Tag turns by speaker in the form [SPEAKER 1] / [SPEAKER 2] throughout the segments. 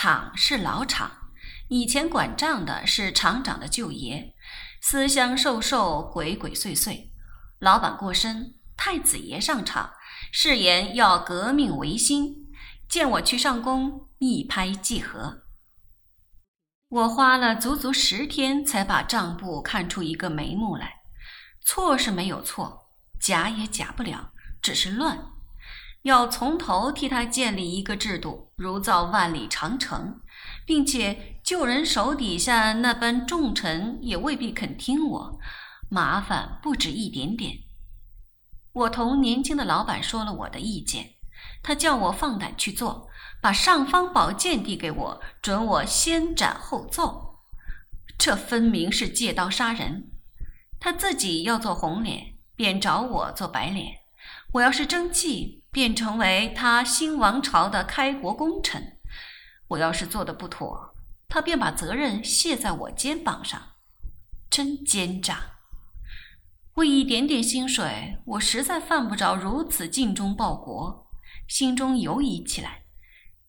[SPEAKER 1] 厂是老厂，以前管账的是厂长的舅爷，思乡瘦瘦，鬼鬼祟祟。老板过身，太子爷上场，誓言要革命维新，见我去上工，一拍即合。我花了足足十天才把账簿看出一个眉目来，错是没有错，假也假不了，只是乱。要从头替他建立一个制度，如造万里长城，并且旧人手底下那般重臣也未必肯听我，麻烦不止一点点。我同年轻的老板说了我的意见，他叫我放胆去做，把尚方宝剑递给我，准我先斩后奏。这分明是借刀杀人。他自己要做红脸，便找我做白脸。我要是争气。便成为他新王朝的开国功臣。我要是做的不妥，他便把责任卸在我肩膀上，真奸诈！为一点点薪水，我实在犯不着如此尽忠报国。心中犹疑起来，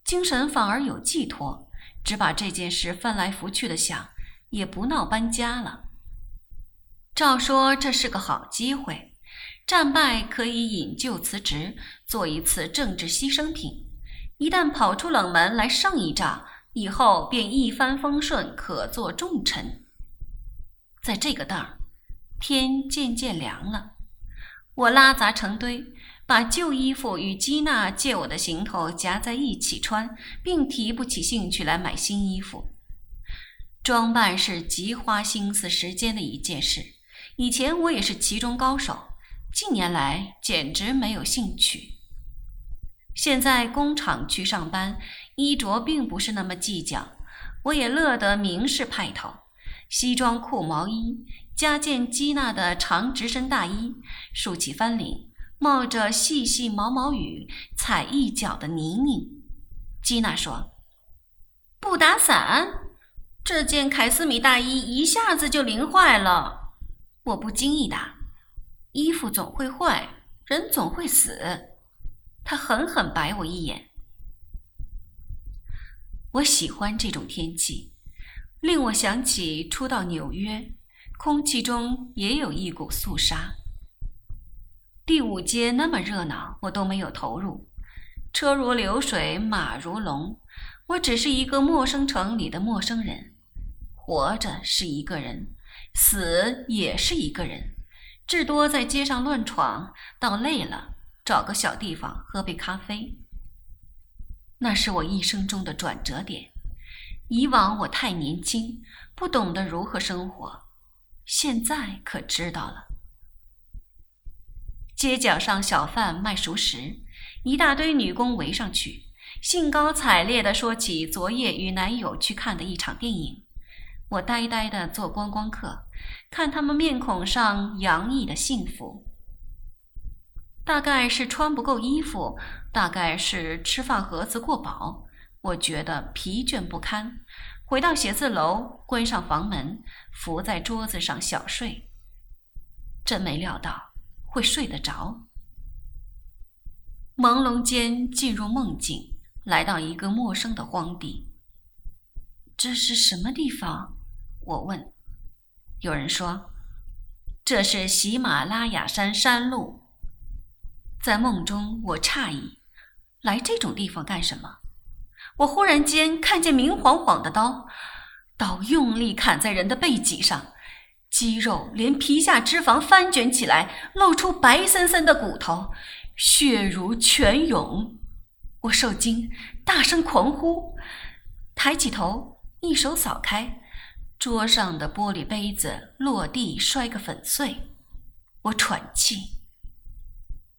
[SPEAKER 1] 精神反而有寄托，只把这件事翻来覆去的想，也不闹搬家了。照说这是个好机会。战败可以引咎辞职，做一次政治牺牲品。一旦跑出冷门来胜一仗，以后便一帆风顺，可做重臣。在这个当儿，天渐渐凉了，我拉杂成堆，把旧衣服与基娜借我的行头夹在一起穿，并提不起兴趣来买新衣服。装扮是极花心思时间的一件事，以前我也是其中高手。近年来简直没有兴趣。现在工厂去上班，衣着并不是那么计较，我也乐得明示派头。西装裤、毛衣，加件基娜的长直身大衣，竖起翻领，冒着细细毛毛雨，踩一脚的泥泞。基娜说：“不打伞，这件凯斯米大衣一下子就淋坏了。”我不经意答。衣服总会坏，人总会死。他狠狠白我一眼。我喜欢这种天气，令我想起初到纽约，空气中也有一股肃杀。第五街那么热闹，我都没有投入。车如流水，马如龙，我只是一个陌生城里的陌生人。活着是一个人，死也是一个人。至多在街上乱闯，到累了找个小地方喝杯咖啡。那是我一生中的转折点。以往我太年轻，不懂得如何生活，现在可知道了。街角上小贩卖熟食，一大堆女工围上去，兴高采烈地说起昨夜与男友去看的一场电影。我呆呆的做观光客。看他们面孔上洋溢的幸福，大概是穿不够衣服，大概是吃饭盒子过饱。我觉得疲倦不堪，回到写字楼，关上房门，伏在桌子上小睡。真没料到会睡得着。朦胧间进入梦境，来到一个陌生的荒地。这是什么地方？我问。有人说，这是喜马拉雅山山路。在梦中，我诧异，来这种地方干什么？我忽然间看见明晃晃的刀，刀用力砍在人的背脊上，肌肉连皮下脂肪翻卷起来，露出白森森的骨头，血如泉涌。我受惊，大声狂呼，抬起头，一手扫开。桌上的玻璃杯子落地摔个粉碎，我喘气。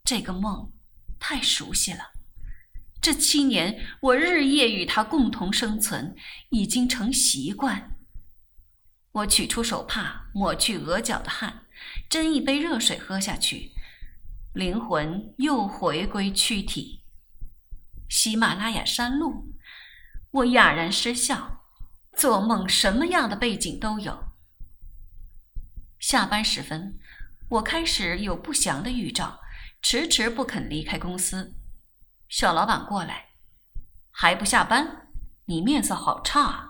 [SPEAKER 1] 这个梦太熟悉了，这七年我日夜与他共同生存，已经成习惯。我取出手帕抹去额角的汗，斟一杯热水喝下去，灵魂又回归躯体。喜马拉雅山路，我哑然失笑。做梦什么样的背景都有。下班时分，我开始有不祥的预兆，迟迟不肯离开公司。小老板过来，还不下班？你面色好差啊。